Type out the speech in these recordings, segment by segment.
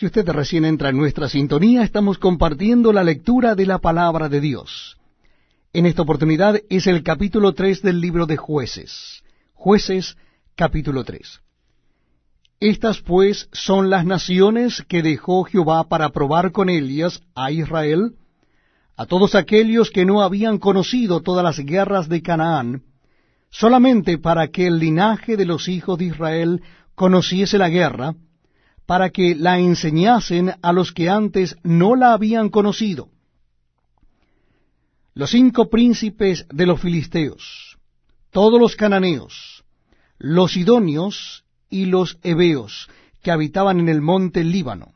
Si usted recién entra en nuestra sintonía, estamos compartiendo la lectura de la palabra de Dios. En esta oportunidad es el capítulo 3 del libro de jueces. Jueces, capítulo 3. Estas pues son las naciones que dejó Jehová para probar con ellas a Israel, a todos aquellos que no habían conocido todas las guerras de Canaán, solamente para que el linaje de los hijos de Israel conociese la guerra, para que la enseñasen a los que antes no la habían conocido. Los cinco príncipes de los filisteos, todos los cananeos, los sidonios y los heveos que habitaban en el monte Líbano,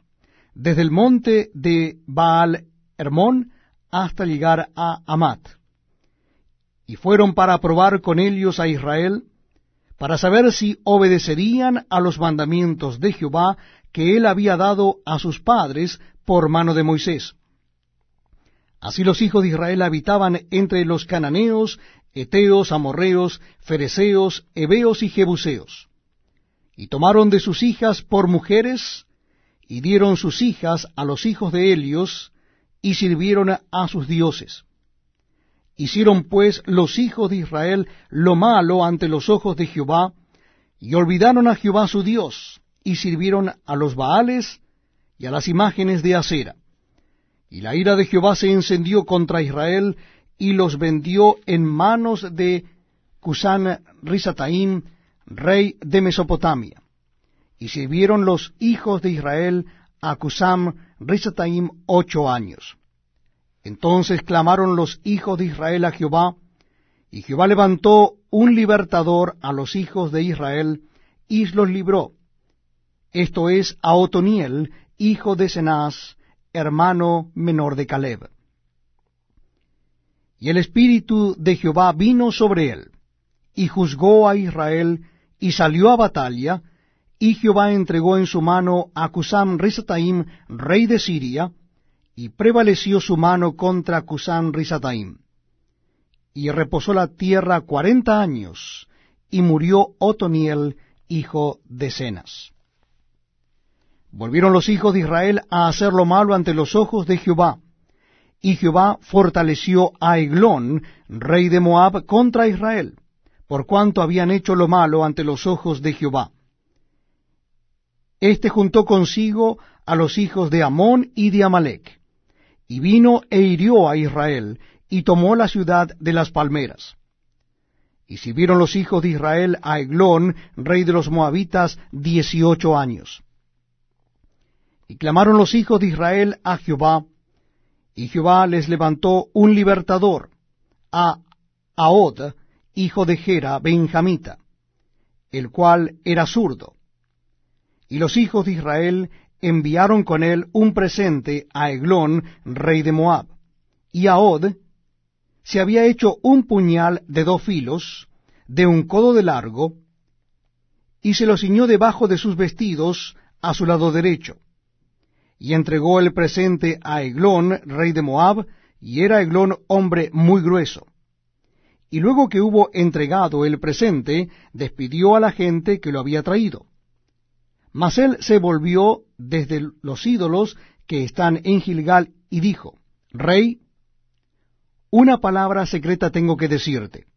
desde el monte de Baal Hermón hasta llegar a Amat y fueron para probar con ellos a Israel, para saber si obedecerían a los mandamientos de Jehová que él había dado a sus padres por mano de Moisés. Así los hijos de Israel habitaban entre los cananeos, eteos, amorreos, fereceos, heveos y jebuseos. Y tomaron de sus hijas por mujeres, y dieron sus hijas a los hijos de Helios, y sirvieron a sus dioses. Hicieron pues los hijos de Israel lo malo ante los ojos de Jehová, y olvidaron a Jehová su Dios, y sirvieron a los Baales y a las imágenes de acera. Y la ira de Jehová se encendió contra Israel, y los vendió en manos de Cusán Risataim, rey de Mesopotamia. Y sirvieron los hijos de Israel a Cusam Risataim ocho años. Entonces clamaron los hijos de Israel a Jehová, y Jehová levantó un libertador a los hijos de Israel, y los libró. Esto es a Otoniel, hijo de Cenaz, hermano menor de Caleb. Y el Espíritu de Jehová vino sobre él, y juzgó a Israel, y salió a batalla, y Jehová entregó en su mano a Cusam Risataim, rey de Siria, y prevaleció su mano contra Cusán Risataim. Y reposó la tierra cuarenta años, y murió Otoniel, hijo de Cenas. Volvieron los hijos de Israel a hacer lo malo ante los ojos de Jehová, y Jehová fortaleció a Eglón, rey de Moab, contra Israel, por cuanto habían hecho lo malo ante los ojos de Jehová. Este juntó consigo a los hijos de Amón y de Amalek, y vino e hirió a Israel, y tomó la ciudad de las palmeras. Y sirvieron los hijos de Israel a Eglón, rey de los moabitas, dieciocho años. Y clamaron los hijos de Israel a Jehová, y Jehová les levantó un libertador, a Ahod, hijo de Gera, benjamita, el cual era zurdo. Y los hijos de Israel enviaron con él un presente a Eglón, rey de Moab. Y a Od se había hecho un puñal de dos filos, de un codo de largo, y se lo ciñó debajo de sus vestidos a su lado derecho. Y entregó el presente a Eglón, rey de Moab, y era Eglón hombre muy grueso. Y luego que hubo entregado el presente, despidió a la gente que lo había traído mas él se volvió desde los ídolos que están en Gilgal y dijo, Rey, una palabra secreta tengo que decirte.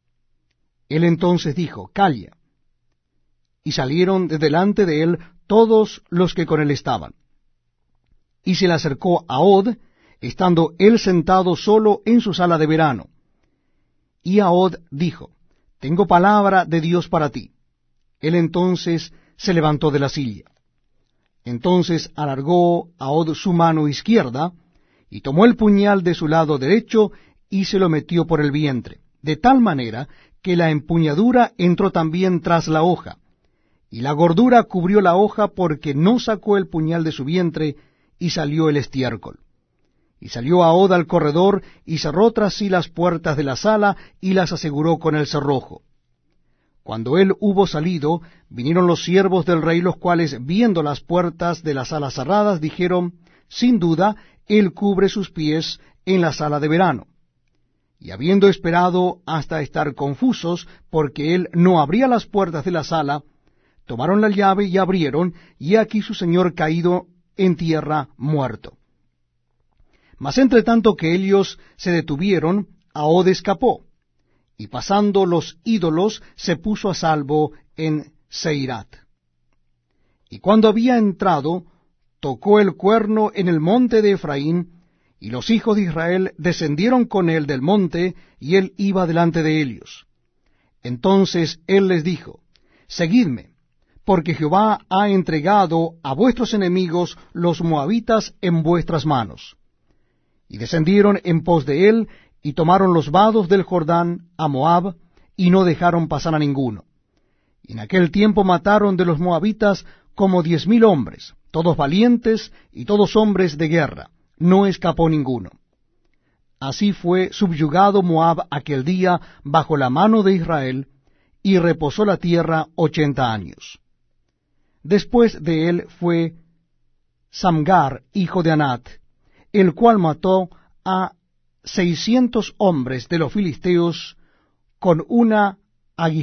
Él entonces dijo, Calla. Y salieron de delante de él todos los que con él estaban. Y se le acercó a Od, estando él sentado solo en su sala de verano. Y a Od dijo, Tengo palabra de Dios para ti. Él entonces se levantó de la silla. Entonces alargó a Od su mano izquierda, y tomó el puñal de su lado derecho, y se lo metió por el vientre, de tal manera que la empuñadura entró también tras la hoja, y la gordura cubrió la hoja porque no sacó el puñal de su vientre, y salió el estiércol. Y salió a al corredor, y cerró tras sí las puertas de la sala, y las aseguró con el cerrojo. Cuando él hubo salido, vinieron los siervos del rey, los cuales, viendo las puertas de la sala cerradas, dijeron, Sin duda, él cubre sus pies en la sala de verano. Y habiendo esperado hasta estar confusos, porque él no abría las puertas de la sala, tomaron la llave y abrieron, y aquí su señor caído en tierra muerto. Mas entre tanto que ellos se detuvieron, Ahod escapó, y pasando los ídolos se puso a salvo en Seirat. Y cuando había entrado, tocó el cuerno en el monte de Efraín, y los hijos de Israel descendieron con él del monte, y él iba delante de ellos. Entonces él les dijo, Seguidme, porque Jehová ha entregado a vuestros enemigos los moabitas en vuestras manos. Y descendieron en pos de él, y tomaron los vados del Jordán a Moab, y no dejaron pasar a ninguno. Y en aquel tiempo mataron de los moabitas como diez mil hombres, todos valientes y todos hombres de guerra, no escapó ninguno. Así fue subyugado Moab aquel día bajo la mano de Israel, y reposó la tierra ochenta años. Después de él fue Samgar, hijo de Anat, el cual mató a seiscientos hombres de los filisteos con una